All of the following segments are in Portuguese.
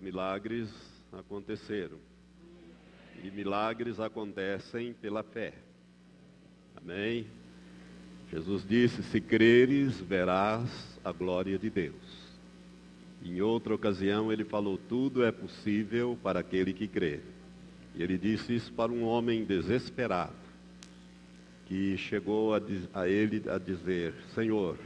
milagres aconteceram. E milagres acontecem pela fé. Amém? Jesus disse: Se creres, verás a glória de Deus. Em outra ocasião, ele falou: Tudo é possível para aquele que crê. E ele disse isso para um homem desesperado, que chegou a, a ele a dizer: Senhor,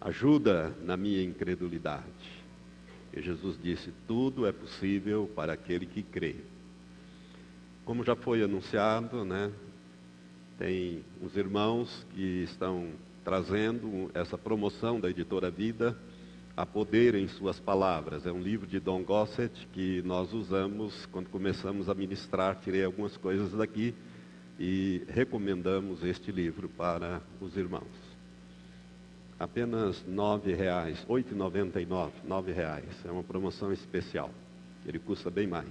ajuda na minha incredulidade. E Jesus disse: Tudo é possível para aquele que crê. Como já foi anunciado, né? Tem os irmãos que estão trazendo essa promoção da editora Vida a poder em suas palavras. É um livro de Don Gossett que nós usamos quando começamos a ministrar. Tirei algumas coisas daqui e recomendamos este livro para os irmãos. Apenas e nove, nove reais. É uma promoção especial. Ele custa bem mais.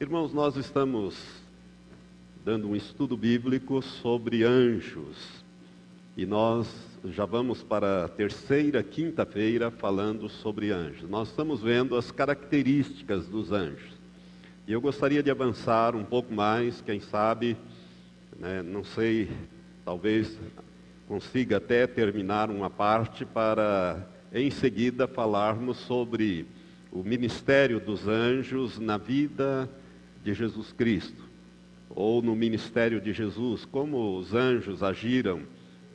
Irmãos, nós estamos dando um estudo bíblico sobre anjos e nós já vamos para a terceira quinta-feira falando sobre anjos. Nós estamos vendo as características dos anjos. E eu gostaria de avançar um pouco mais, quem sabe, né, não sei, talvez consiga até terminar uma parte para em seguida falarmos sobre o ministério dos anjos na vida de Jesus Cristo, ou no ministério de Jesus, como os anjos agiram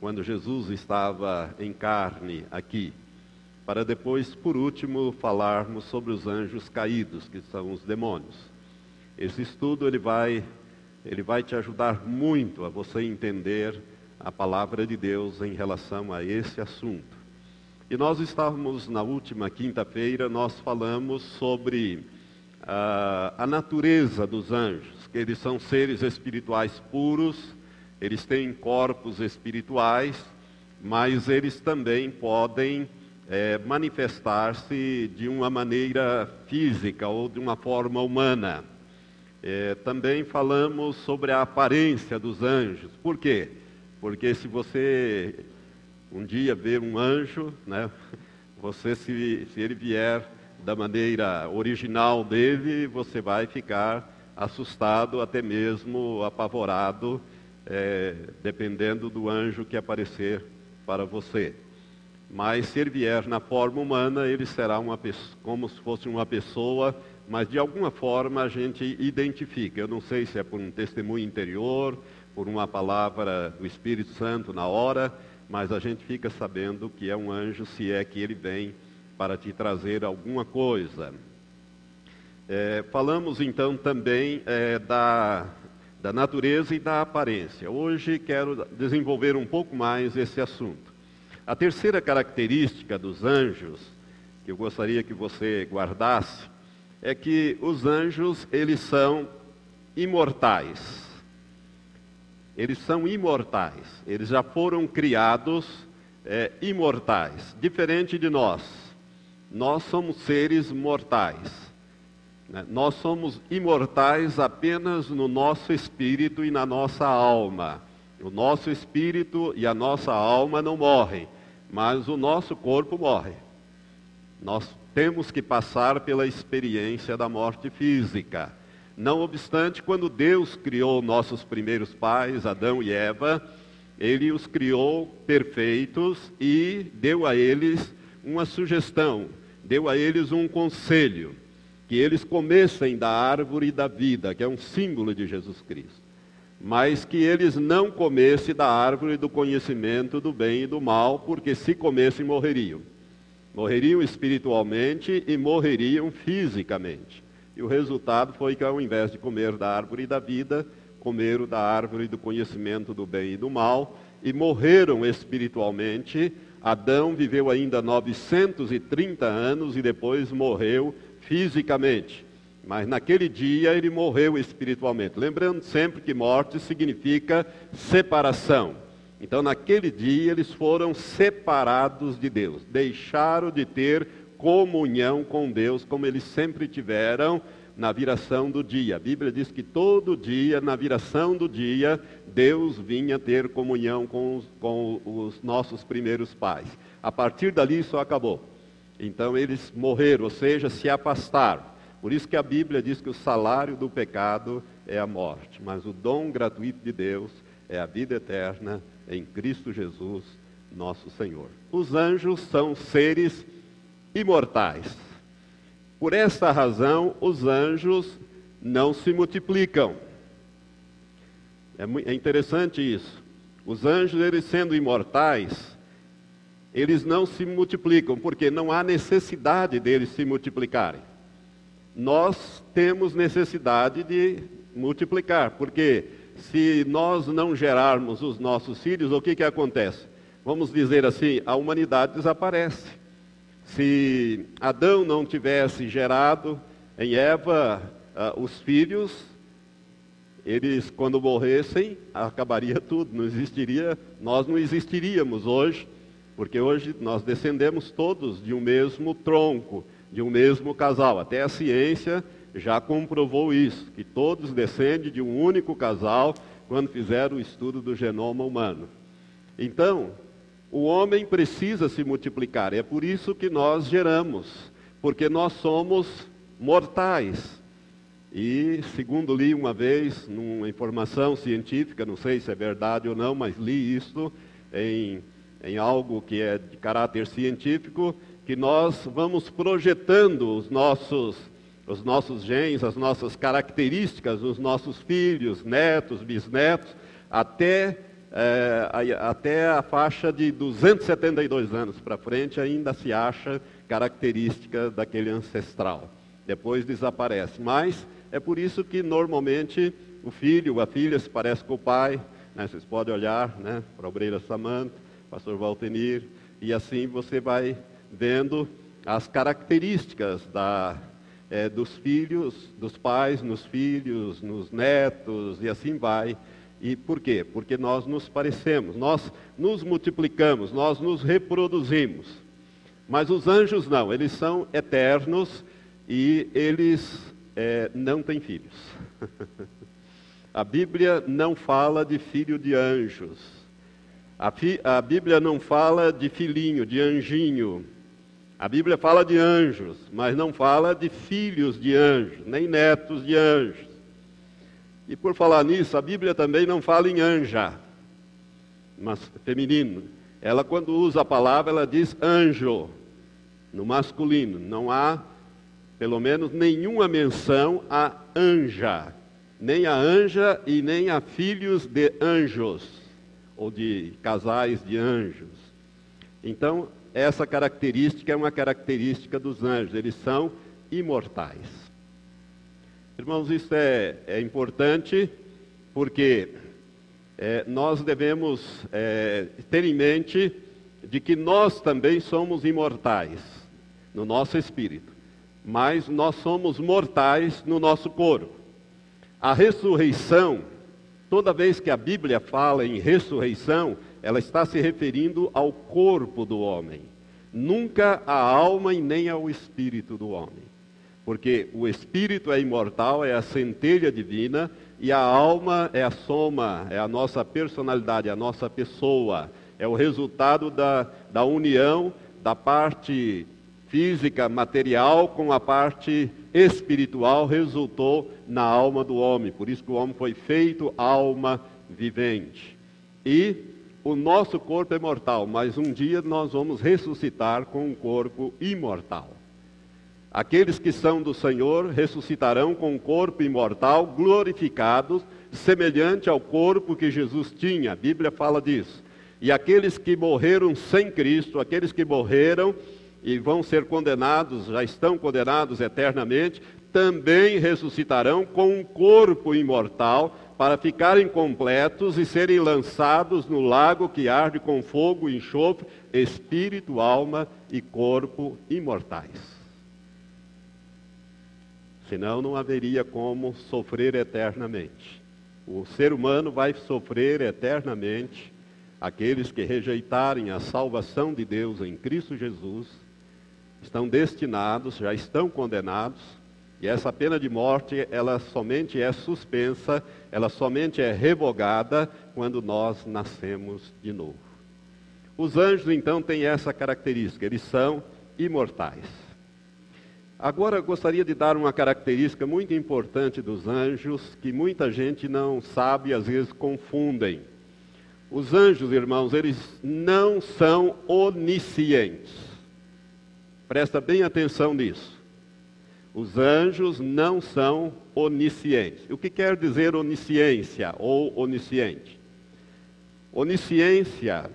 quando Jesus estava em carne aqui, para depois, por último, falarmos sobre os anjos caídos, que são os demônios. Esse estudo ele vai, ele vai te ajudar muito a você entender a palavra de Deus em relação a esse assunto. E nós estávamos na última quinta-feira, nós falamos sobre uh, a natureza dos anjos, que eles são seres espirituais puros, eles têm corpos espirituais, mas eles também podem é, manifestar-se de uma maneira física ou de uma forma humana. É, também falamos sobre a aparência dos anjos. Por quê? Porque se você um dia ver um anjo, né, você se, se ele vier da maneira original dele, você vai ficar assustado, até mesmo apavorado é, dependendo do anjo que aparecer para você. Mas se ele vier na forma humana, ele será uma como se fosse uma pessoa, mas de alguma forma a gente identifica. Eu não sei se é por um testemunho interior, por uma palavra do Espírito Santo na hora, mas a gente fica sabendo que é um anjo se é que ele vem para te trazer alguma coisa. É, falamos então também é, da da natureza e da aparência. Hoje quero desenvolver um pouco mais esse assunto. A terceira característica dos anjos, que eu gostaria que você guardasse, é que os anjos, eles são imortais. Eles são imortais. Eles já foram criados é, imortais, diferente de nós. Nós somos seres mortais. Né? Nós somos imortais apenas no nosso espírito e na nossa alma. O nosso espírito e a nossa alma não morrem, mas o nosso corpo morre. Nós temos que passar pela experiência da morte física. Não obstante, quando Deus criou nossos primeiros pais, Adão e Eva, ele os criou perfeitos e deu a eles uma sugestão, deu a eles um conselho que eles comessem da árvore da vida, que é um símbolo de Jesus Cristo, mas que eles não comessem da árvore do conhecimento do bem e do mal, porque se comessem morreriam. Morreriam espiritualmente e morreriam fisicamente. E o resultado foi que ao invés de comer da árvore da vida, comeram da árvore do conhecimento do bem e do mal e morreram espiritualmente. Adão viveu ainda 930 anos e depois morreu fisicamente, mas naquele dia ele morreu espiritualmente. Lembrando sempre que morte significa separação. Então, naquele dia, eles foram separados de Deus, deixaram de ter comunhão com Deus, como eles sempre tiveram na viração do dia. A Bíblia diz que todo dia, na viração do dia, Deus vinha ter comunhão com os, com os nossos primeiros pais. A partir dali, isso acabou. Então eles morreram, ou seja, se afastaram. Por isso que a Bíblia diz que o salário do pecado é a morte, mas o dom gratuito de Deus é a vida eterna em Cristo Jesus, nosso Senhor. Os anjos são seres imortais. Por esta razão, os anjos não se multiplicam. É, é interessante isso. Os anjos, eles sendo imortais, eles não se multiplicam, porque não há necessidade deles se multiplicarem. Nós temos necessidade de multiplicar, porque se nós não gerarmos os nossos filhos, o que, que acontece? Vamos dizer assim, a humanidade desaparece. Se Adão não tivesse gerado em Eva uh, os filhos, eles, quando morressem, acabaria tudo, não existiria, nós não existiríamos hoje, porque hoje nós descendemos todos de um mesmo tronco, de um mesmo casal. Até a ciência já comprovou isso, que todos descendem de um único casal quando fizeram o estudo do genoma humano. Então, o homem precisa se multiplicar, é por isso que nós geramos, porque nós somos mortais. E, segundo li uma vez, numa informação científica, não sei se é verdade ou não, mas li isso em, em algo que é de caráter científico, que nós vamos projetando os nossos, os nossos genes, as nossas características, os nossos filhos, netos, bisnetos, até, é, até a faixa de 272 anos para frente, ainda se acha característica daquele ancestral. Depois desaparece. Mas é por isso que normalmente o filho, a filha se parece com o pai, né? vocês podem olhar né? para a obreira Samanta, pastor Valtenir, e assim você vai vendo as características da, é, dos filhos, dos pais nos filhos, nos netos, e assim vai. E por quê? Porque nós nos parecemos, nós nos multiplicamos, nós nos reproduzimos. Mas os anjos não, eles são eternos e eles é, não tem filhos. a Bíblia não fala de filho de anjos. A, fi, a Bíblia não fala de filhinho, de anjinho. A Bíblia fala de anjos, mas não fala de filhos de anjos, nem netos de anjos. E por falar nisso, a Bíblia também não fala em anja, mas feminino. Ela, quando usa a palavra, ela diz anjo, no masculino. Não há pelo menos nenhuma menção a anja, nem a anja e nem a filhos de anjos, ou de casais de anjos. Então, essa característica é uma característica dos anjos, eles são imortais. Irmãos, isso é, é importante porque é, nós devemos é, ter em mente de que nós também somos imortais no nosso espírito mas nós somos mortais no nosso corpo. A ressurreição, toda vez que a Bíblia fala em ressurreição, ela está se referindo ao corpo do homem, nunca à alma e nem ao espírito do homem. Porque o espírito é imortal, é a centelha divina, e a alma é a soma, é a nossa personalidade, a nossa pessoa, é o resultado da, da união da parte física, material, com a parte espiritual, resultou na alma do homem. Por isso que o homem foi feito alma vivente. E o nosso corpo é mortal, mas um dia nós vamos ressuscitar com um corpo imortal. Aqueles que são do Senhor ressuscitarão com um corpo imortal, glorificados, semelhante ao corpo que Jesus tinha. A Bíblia fala disso. E aqueles que morreram sem Cristo, aqueles que morreram e vão ser condenados, já estão condenados eternamente, também ressuscitarão com um corpo imortal para ficarem completos e serem lançados no lago que arde com fogo e enxofre, espírito, alma e corpo imortais. Senão não haveria como sofrer eternamente. O ser humano vai sofrer eternamente aqueles que rejeitarem a salvação de Deus em Cristo Jesus estão destinados, já estão condenados, e essa pena de morte, ela somente é suspensa, ela somente é revogada quando nós nascemos de novo. Os anjos, então, têm essa característica, eles são imortais. Agora gostaria de dar uma característica muito importante dos anjos que muita gente não sabe e às vezes confundem. Os anjos, irmãos, eles não são oniscientes. Presta bem atenção nisso. Os anjos não são oniscientes. O que quer dizer onisciência ou onisciente? Onisciência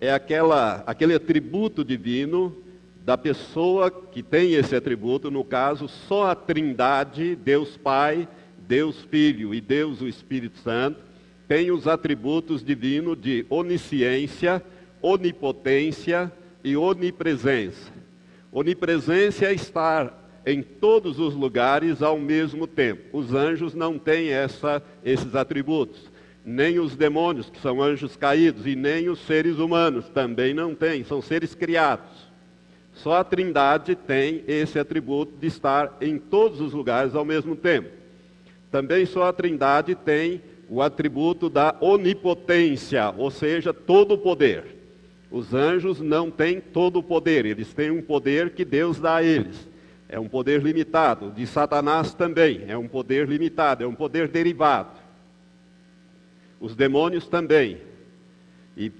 é aquela, aquele atributo divino da pessoa que tem esse atributo, no caso, só a Trindade, Deus Pai, Deus Filho e Deus o Espírito Santo, tem os atributos divinos de onisciência, onipotência e onipresença. Onipresença é estar em todos os lugares ao mesmo tempo. Os anjos não têm essa, esses atributos. Nem os demônios, que são anjos caídos, e nem os seres humanos também não têm, são seres criados. Só a Trindade tem esse atributo de estar em todos os lugares ao mesmo tempo. Também só a Trindade tem o atributo da onipotência, ou seja, todo o poder. Os anjos não têm todo o poder, eles têm um poder que Deus dá a eles. É um poder limitado. De Satanás também é um poder limitado, é um poder derivado. Os demônios também. E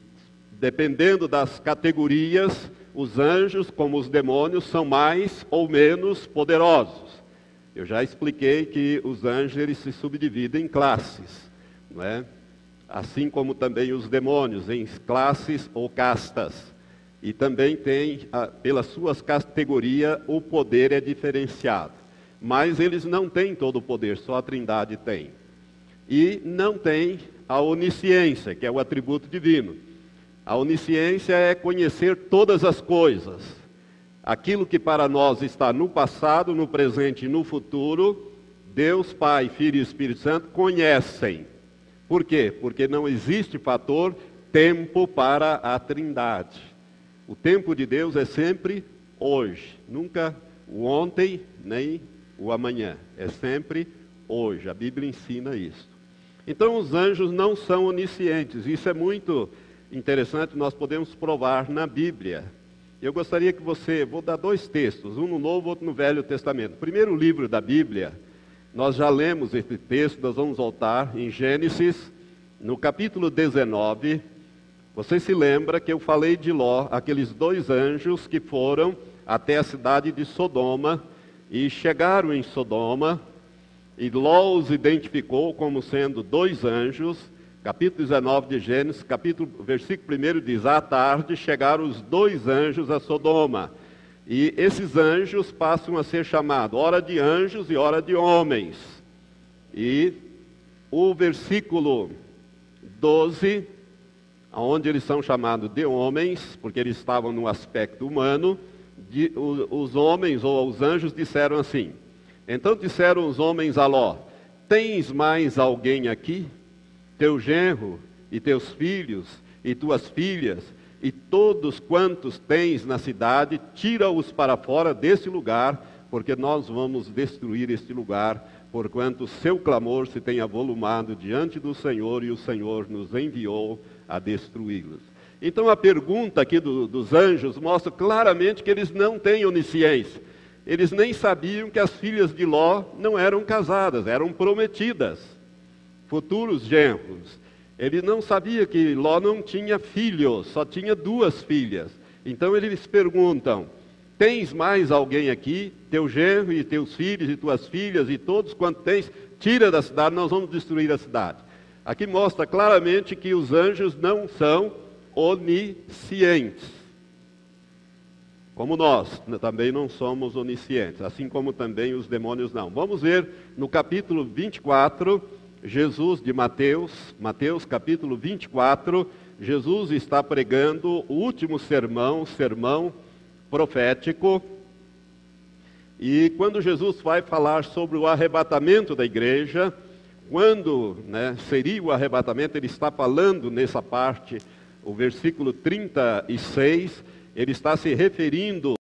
dependendo das categorias, os anjos, como os demônios, são mais ou menos poderosos. Eu já expliquei que os anjos eles se subdividem em classes, não é? assim como também os demônios, em classes ou castas. E também tem, pelas suas categorias, o poder é diferenciado. Mas eles não têm todo o poder, só a Trindade tem. E não tem a onisciência, que é o atributo divino. A onisciência é conhecer todas as coisas. Aquilo que para nós está no passado, no presente e no futuro, Deus, Pai, Filho e Espírito Santo conhecem. Por quê? Porque não existe fator tempo para a Trindade. O tempo de Deus é sempre hoje, nunca o ontem nem o amanhã, é sempre hoje. A Bíblia ensina isso. Então os anjos não são oniscientes, isso é muito interessante, nós podemos provar na Bíblia. Eu gostaria que você, vou dar dois textos, um no Novo, outro no Velho Testamento. primeiro livro da Bíblia, nós já lemos esse texto, nós vamos voltar em Gênesis, no capítulo 19. Você se lembra que eu falei de Ló, aqueles dois anjos que foram até a cidade de Sodoma e chegaram em Sodoma, e Ló os identificou como sendo dois anjos capítulo 19 de Gênesis, capítulo, versículo 1 diz: À tarde chegaram os dois anjos a Sodoma. E esses anjos passam a ser chamados hora de anjos e hora de homens. E o versículo 12, onde eles são chamados de homens, porque eles estavam no aspecto humano, de, os, os homens ou os anjos disseram assim: Então disseram os homens a Ló: Tens mais alguém aqui? Teu genro e teus filhos e tuas filhas e todos quantos tens na cidade, tira-os para fora desse lugar, porque nós vamos destruir este lugar, porquanto seu clamor se tem avolumado diante do Senhor e o Senhor nos enviou a destruí-los. Então a pergunta aqui do, dos anjos mostra claramente que eles não têm onisciência. Eles nem sabiam que as filhas de Ló não eram casadas, eram prometidas futuros genros. Ele não sabia que Ló não tinha filhos, só tinha duas filhas. Então eles perguntam: Tens mais alguém aqui? Teu genro e teus filhos e tuas filhas e todos quantos tens, tira da cidade, nós vamos destruir a cidade. Aqui mostra claramente que os anjos não são oniscientes. Como nós também não somos oniscientes, assim como também os demônios não. Vamos ver no capítulo 24 Jesus de Mateus, Mateus capítulo 24, Jesus está pregando o último sermão, sermão profético. E quando Jesus vai falar sobre o arrebatamento da igreja, quando né, seria o arrebatamento, ele está falando nessa parte, o versículo 36, ele está se referindo